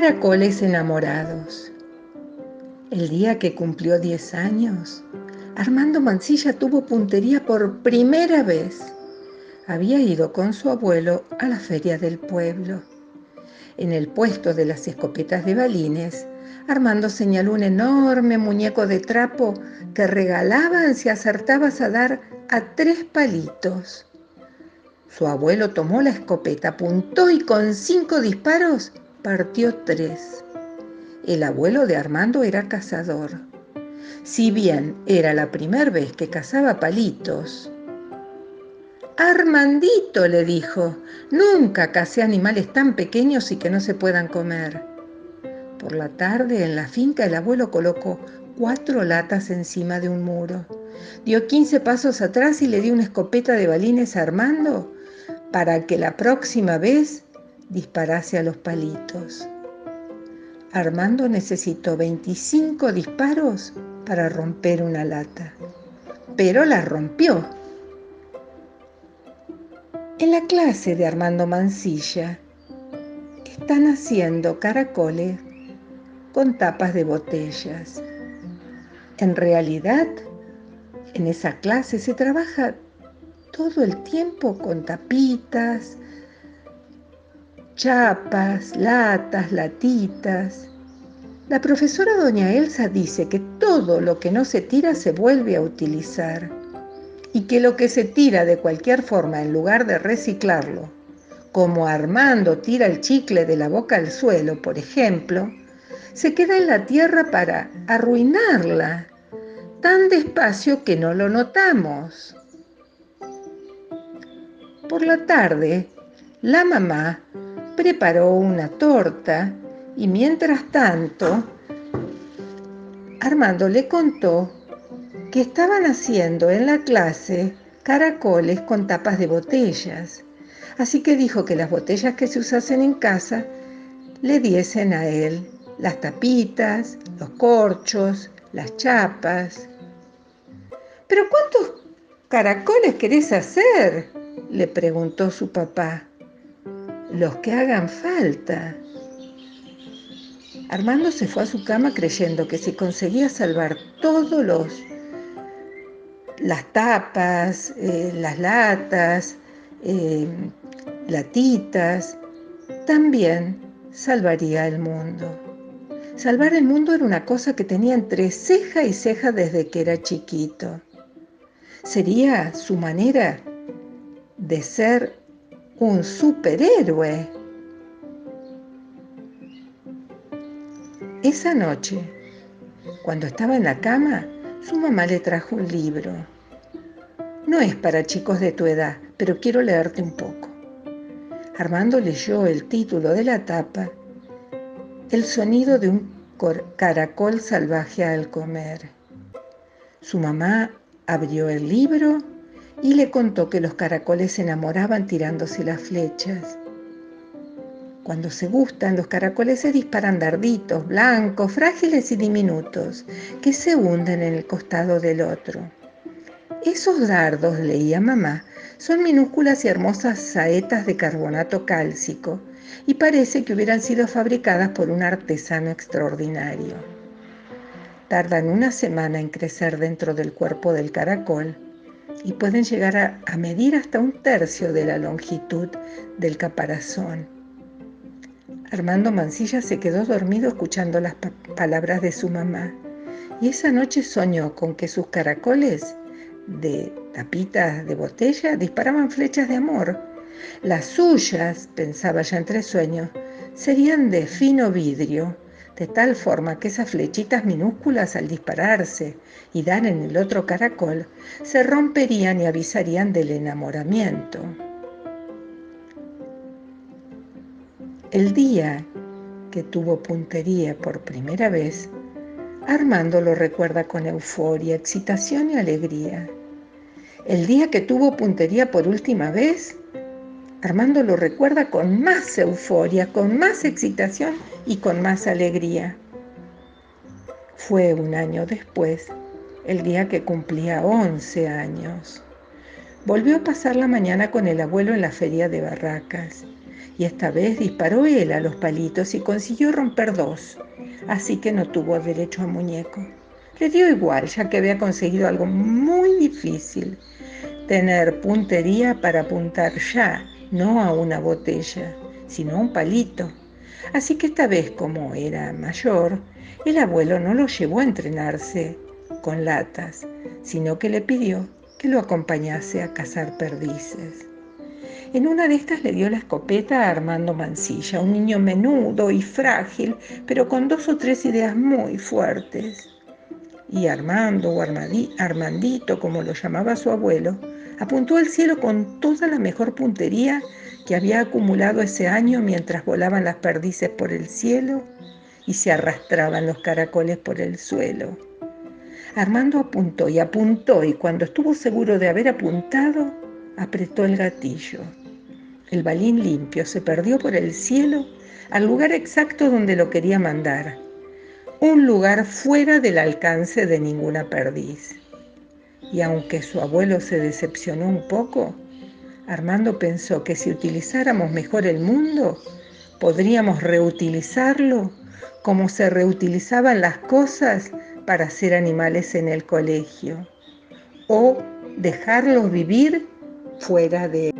Caracoles enamorados. El día que cumplió 10 años, Armando Mancilla tuvo puntería por primera vez. Había ido con su abuelo a la feria del pueblo. En el puesto de las escopetas de balines, Armando señaló un enorme muñeco de trapo que regalaban si acertabas a dar a tres palitos. Su abuelo tomó la escopeta, apuntó y con cinco disparos partió tres. El abuelo de Armando era cazador. Si bien era la primera vez que cazaba palitos, Armandito le dijo, nunca cacé animales tan pequeños y que no se puedan comer. Por la tarde en la finca el abuelo colocó cuatro latas encima de un muro. Dio 15 pasos atrás y le dio una escopeta de balines a Armando para que la próxima vez disparase a los palitos. Armando necesitó 25 disparos para romper una lata, pero la rompió. En la clase de Armando Mancilla están haciendo caracoles con tapas de botellas. En realidad, en esa clase se trabaja todo el tiempo con tapitas, chapas, latas, latitas. La profesora doña Elsa dice que todo lo que no se tira se vuelve a utilizar y que lo que se tira de cualquier forma en lugar de reciclarlo, como Armando tira el chicle de la boca al suelo, por ejemplo, se queda en la tierra para arruinarla, tan despacio que no lo notamos. Por la tarde, la mamá preparó una torta y mientras tanto, Armando le contó que estaban haciendo en la clase caracoles con tapas de botellas. Así que dijo que las botellas que se usasen en casa le diesen a él las tapitas, los corchos, las chapas. ¿Pero cuántos caracoles querés hacer? le preguntó su papá. Los que hagan falta. Armando se fue a su cama creyendo que si conseguía salvar todos los las tapas, eh, las latas, eh, latitas, también salvaría el mundo. Salvar el mundo era una cosa que tenía entre ceja y ceja desde que era chiquito. Sería su manera de ser un superhéroe. Esa noche, cuando estaba en la cama, su mamá le trajo un libro. No es para chicos de tu edad, pero quiero leerte un poco. Armando leyó el título de la tapa, El sonido de un caracol salvaje al comer. Su mamá abrió el libro y le contó que los caracoles se enamoraban tirándose las flechas. Cuando se gustan, los caracoles se disparan darditos, blancos, frágiles y diminutos, que se hunden en el costado del otro. Esos dardos, leía mamá, son minúsculas y hermosas saetas de carbonato cálcico y parece que hubieran sido fabricadas por un artesano extraordinario. Tardan una semana en crecer dentro del cuerpo del caracol y pueden llegar a, medir hasta un tercio de la longitud del caparazón. Armando Mancilla se quedó dormido escuchando las palabras de su mamá y esa noche soñó con que sus caracoles de tapitas de botella disparaban flechas de amor. Las suyas, pensaba ya entre sueños, serían de fino vidrio de tal forma que esas flechitas minúsculas al dispararse y dar en el otro caracol se romperían y avisarían del enamoramiento. El día que tuvo puntería por primera vez, Armando lo recuerda con euforia, excitación y alegría. El día que tuvo puntería por última vez, Armando lo recuerda con más euforia, con más excitación y con más alegría. Fue un año después, el día que cumplía 11 años. Volvió a pasar la mañana con el abuelo en la feria de Barracas y esta vez disparó él a los palitos y consiguió romper dos, así que no tuvo derecho a muñeco. Le dio igual, ya que había conseguido algo muy difícil, tener puntería para apuntar ya, no a una botella, sino a un palito. Así que esta vez, como era mayor, el abuelo no lo llevó a entrenarse con latas, sino que le pidió que lo acompañase a cazar perdices. En una de estas le dio la escopeta a Armando Mancilla, un niño menudo y frágil, pero con dos o tres ideas muy fuertes. Y Armando, o Armandito, como lo llamaba su abuelo, apuntó al cielo con toda la mejor puntería que había acumulado ese año mientras volaban las perdices por el cielo y se arrastraban los caracoles por el suelo. Armando apuntó y apuntó y cuando estuvo seguro de haber apuntado, apretó el gatillo. El balín limpio se perdió por el cielo al lugar exacto donde lo quería mandar, un lugar fuera del alcance de ninguna perdiz. Y aunque su abuelo se decepcionó un poco, Armando pensó que si utilizáramos mejor el mundo, podríamos reutilizarlo como se reutilizaban las cosas para hacer animales en el colegio, o dejarlos vivir fuera de